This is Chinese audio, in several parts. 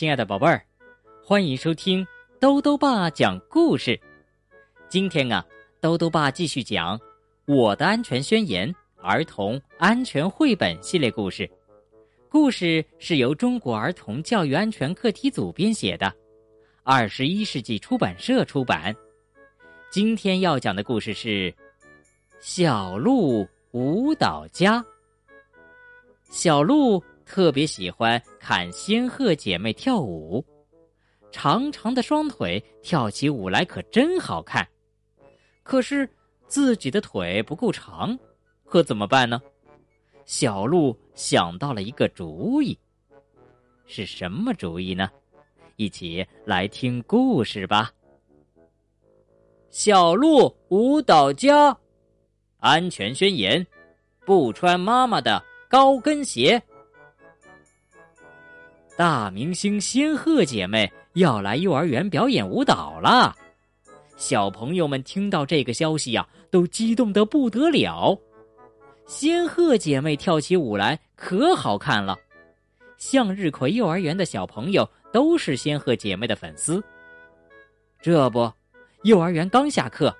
亲爱的宝贝儿，欢迎收听兜兜爸讲故事。今天啊，兜兜爸继续讲《我的安全宣言》儿童安全绘本系列故事。故事是由中国儿童教育安全课题组编写的，二十一世纪出版社出版。今天要讲的故事是《小鹿舞蹈家》。小鹿。特别喜欢看仙鹤姐妹跳舞，长长的双腿跳起舞来可真好看。可是自己的腿不够长，可怎么办呢？小鹿想到了一个主意，是什么主意呢？一起来听故事吧。小鹿舞蹈家，安全宣言：不穿妈妈的高跟鞋。大明星仙鹤姐妹要来幼儿园表演舞蹈了，小朋友们听到这个消息呀，都激动的不得了。仙鹤姐妹跳起舞来可好看了，向日葵幼儿园的小朋友都是仙鹤姐妹的粉丝。这不，幼儿园刚下课，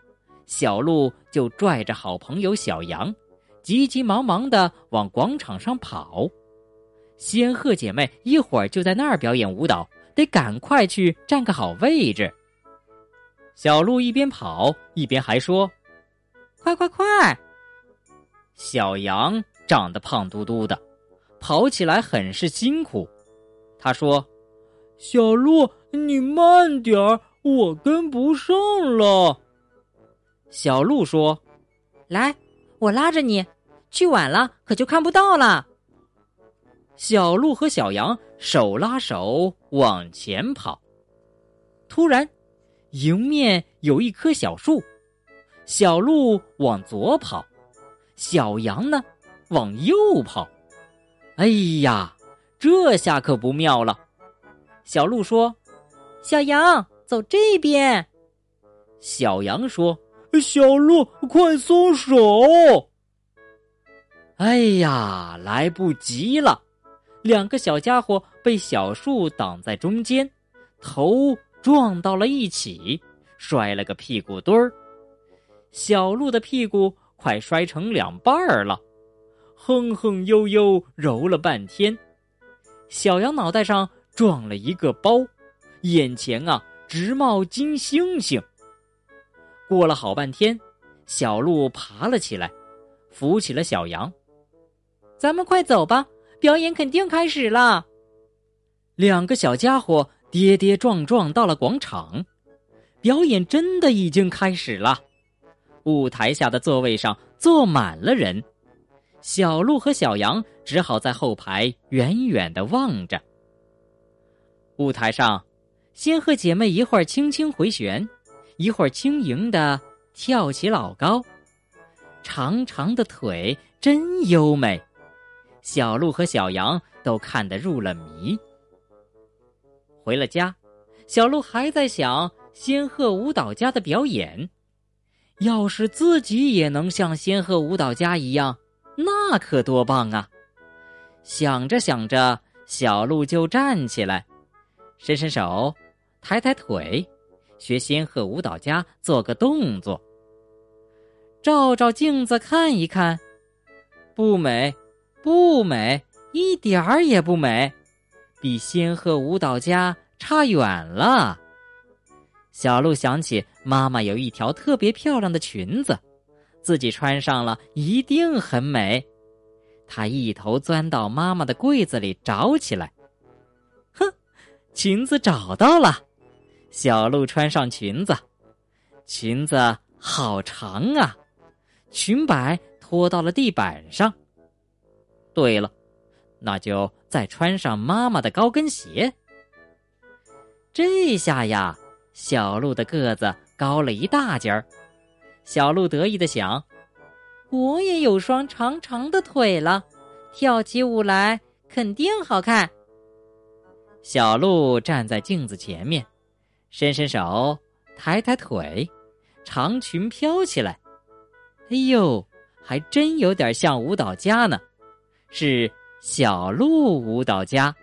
小鹿就拽着好朋友小羊，急急忙忙的往广场上跑。仙鹤姐妹一会儿就在那儿表演舞蹈，得赶快去占个好位置。小鹿一边跑一边还说：“快快快！”小羊长得胖嘟嘟的，跑起来很是辛苦。他说：“小鹿，你慢点儿，我跟不上了。”小鹿说：“来，我拉着你，去晚了可就看不到了。”小鹿和小羊手拉手往前跑，突然，迎面有一棵小树，小鹿往左跑，小羊呢往右跑。哎呀，这下可不妙了！小鹿说：“小羊走这边。”小羊说：“小鹿快松手！”哎呀，来不及了！两个小家伙被小树挡在中间，头撞到了一起，摔了个屁股墩儿。小鹿的屁股快摔成两半儿了，哼哼悠悠揉了半天。小羊脑袋上撞了一个包，眼前啊直冒金星星。过了好半天，小鹿爬了起来，扶起了小羊：“咱们快走吧。”表演肯定开始了。两个小家伙跌跌撞撞到了广场，表演真的已经开始了。舞台下的座位上坐满了人，小鹿和小羊只好在后排远远的望着。舞台上，仙鹤姐妹一会儿轻轻回旋，一会儿轻盈的跳起老高，长长的腿真优美。小鹿和小羊都看得入了迷。回了家，小鹿还在想仙鹤舞蹈家的表演。要是自己也能像仙鹤舞蹈家一样，那可多棒啊！想着想着，小鹿就站起来，伸伸手，抬抬腿，学仙鹤舞蹈家做个动作。照照镜子看一看，不美。不美，一点儿也不美，比仙鹤舞蹈家差远了。小鹿想起妈妈有一条特别漂亮的裙子，自己穿上了一定很美。他一头钻到妈妈的柜子里找起来。哼，裙子找到了。小鹿穿上裙子，裙子好长啊，裙摆拖到了地板上。对了，那就再穿上妈妈的高跟鞋。这下呀，小鹿的个子高了一大截儿。小鹿得意的想：“我也有双长长的腿了，跳起舞来肯定好看。”小鹿站在镜子前面，伸伸手，抬抬腿，长裙飘起来。哎呦，还真有点像舞蹈家呢。是小鹿舞蹈家。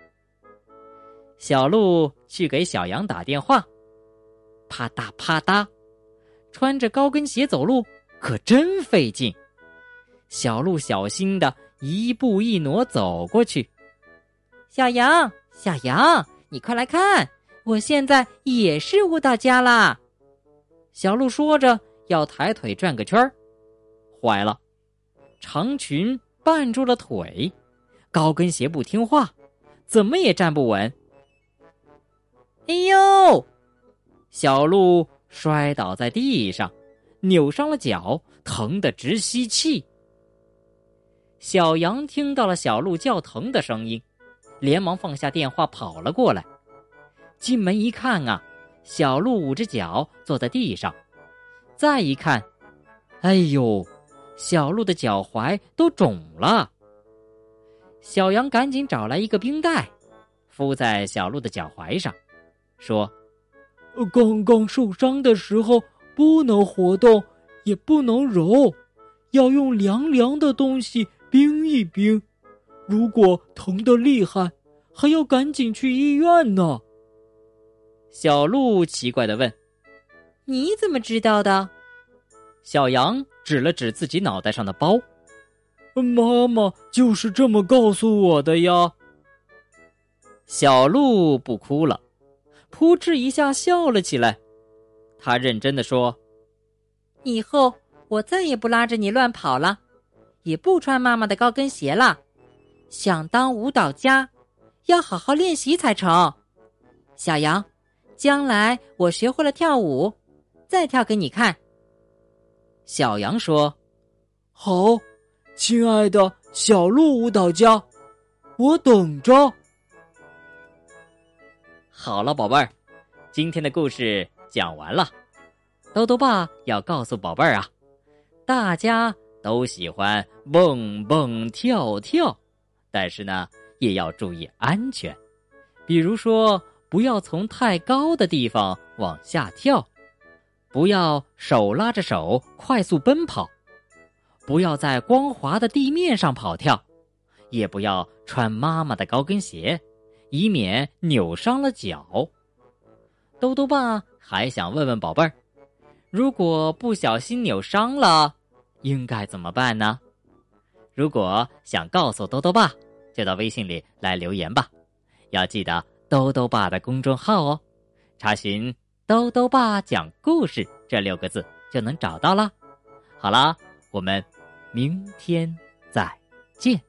小鹿去给小羊打电话，啪嗒啪嗒，穿着高跟鞋走路可真费劲。小鹿小心的一步一挪走过去。小羊，小羊，你快来看，我现在也是舞蹈家啦！小鹿说着要抬腿转个圈儿，坏了，长裙绊住了腿，高跟鞋不听话，怎么也站不稳。哎呦！小鹿摔倒在地上，扭伤了脚，疼得直吸气。小羊听到了小鹿叫疼的声音，连忙放下电话跑了过来。进门一看啊，小鹿捂着脚坐在地上。再一看，哎呦，小鹿的脚踝都肿了。小羊赶紧找来一个冰袋，敷在小鹿的脚踝上，说：“刚刚受伤的时候不能活动，也不能揉，要用凉凉的东西。”冰一冰，如果疼得厉害，还要赶紧去医院呢。小鹿奇怪的问：“你怎么知道的？”小羊指了指自己脑袋上的包：“妈妈就是这么告诉我的呀。”小鹿不哭了，扑哧一下笑了起来。他认真的说：“以后我再也不拉着你乱跑了。”也不穿妈妈的高跟鞋了。想当舞蹈家，要好好练习才成。小羊，将来我学会了跳舞，再跳给你看。小羊说：“好，亲爱的小鹿舞蹈家，我等着。”好了，宝贝儿，今天的故事讲完了。豆豆爸要告诉宝贝儿啊，大家。都喜欢蹦蹦跳跳，但是呢，也要注意安全。比如说，不要从太高的地方往下跳，不要手拉着手快速奔跑，不要在光滑的地面上跑跳，也不要穿妈妈的高跟鞋，以免扭伤了脚。兜兜爸还想问问宝贝儿，如果不小心扭伤了。应该怎么办呢？如果想告诉兜兜爸，就到微信里来留言吧。要记得兜兜爸的公众号哦，查询“兜兜爸讲故事”这六个字就能找到了。好啦，我们明天再见。